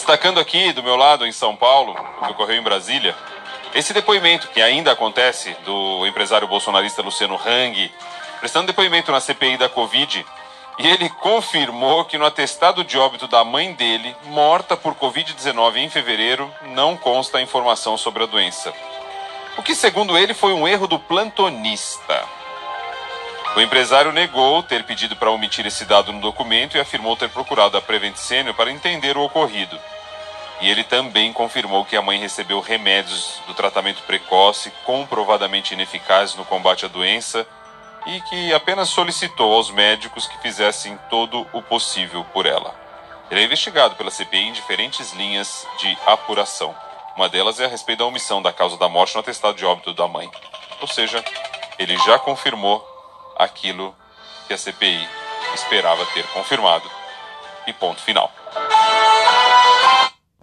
Destacando aqui do meu lado, em São Paulo, o que ocorreu em Brasília, esse depoimento que ainda acontece do empresário bolsonarista Luciano Hang, prestando depoimento na CPI da Covid, e ele confirmou que no atestado de óbito da mãe dele, morta por Covid-19 em fevereiro, não consta informação sobre a doença. O que, segundo ele, foi um erro do plantonista. O empresário negou ter pedido para omitir esse dado no documento e afirmou ter procurado a Prevent Senior para entender o ocorrido. E ele também confirmou que a mãe recebeu remédios do tratamento precoce comprovadamente ineficazes no combate à doença e que apenas solicitou aos médicos que fizessem todo o possível por ela. Ele é investigado pela CPI em diferentes linhas de apuração. Uma delas é a respeito da omissão da causa da morte no atestado de óbito da mãe. Ou seja, ele já confirmou aquilo que a CPI esperava ter confirmado. E ponto final.